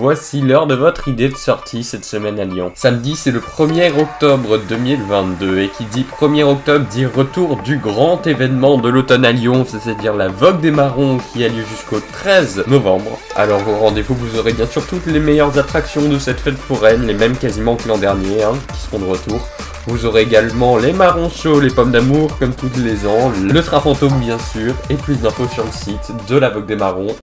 Voici l'heure de votre idée de sortie cette semaine à Lyon. Samedi, c'est le 1er octobre 2022 et qui dit 1er octobre dit retour du grand événement de l'automne à Lyon, c'est-à-dire la Vogue des Marrons qui a lieu jusqu'au 13 novembre. Alors au rendez-vous, vous aurez bien sûr toutes les meilleures attractions de cette fête foraine, les mêmes quasiment que l'an dernier, hein, qui seront de retour. Vous aurez également les marrons chauds, les pommes d'amour comme tous les ans, le train fantôme bien sûr, et plus d'infos sur le site de la Vogue des Marrons